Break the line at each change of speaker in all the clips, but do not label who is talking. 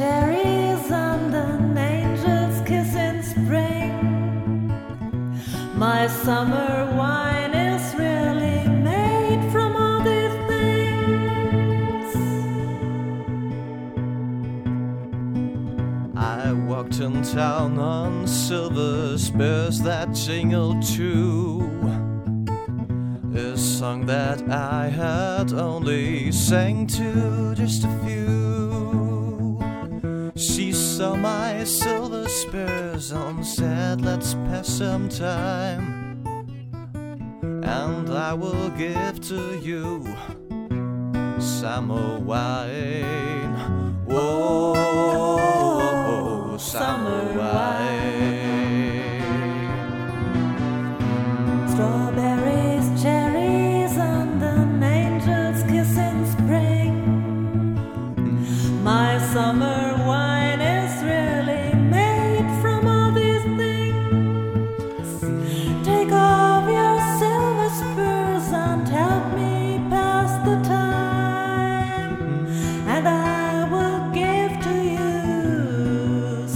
cherries and an angel's kiss in spring. My summer wine is really made from all these things.
I walked in town on silver spurs that jingled too. A song that I had only sang to just a few. Saw my silver spurs and said, Let's pass some time. And I will give to you summer wine. Whoa,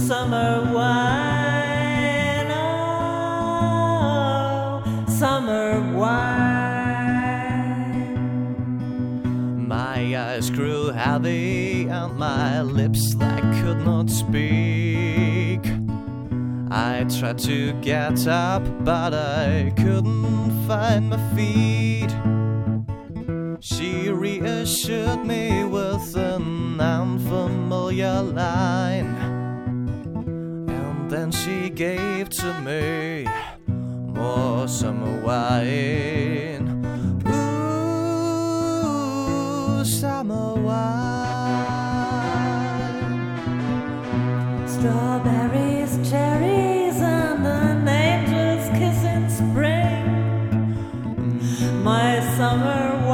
summer wine.
Oh, summer wine.
My eyes grew heavy and my lips that could not speak. I tried to get up, but I couldn't find my feet. She reassured me with an unfamiliar line. And she gave to me more summer wine. Ooh, summer wine.
Strawberries, cherries, and an angel's kiss in spring. My summer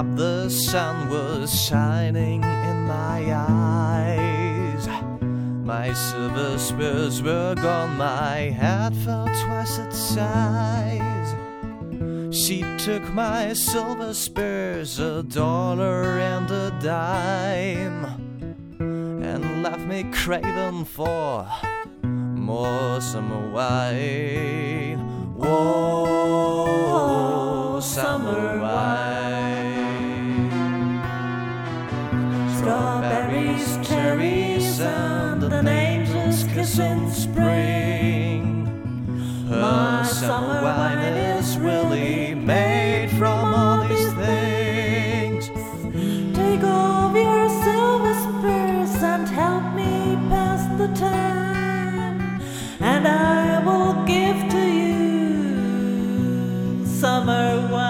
up, the sun was shining in my eyes. My silver spurs were gone, my head felt twice its size. She took my silver spurs, a dollar and a dime, and left me craving for more summer wine. Whoa, summer wine.
Strawberries, cherries, and an angel's kiss in spring.
Her summer wine is really
help me pass the time. And I will give to you summer wine.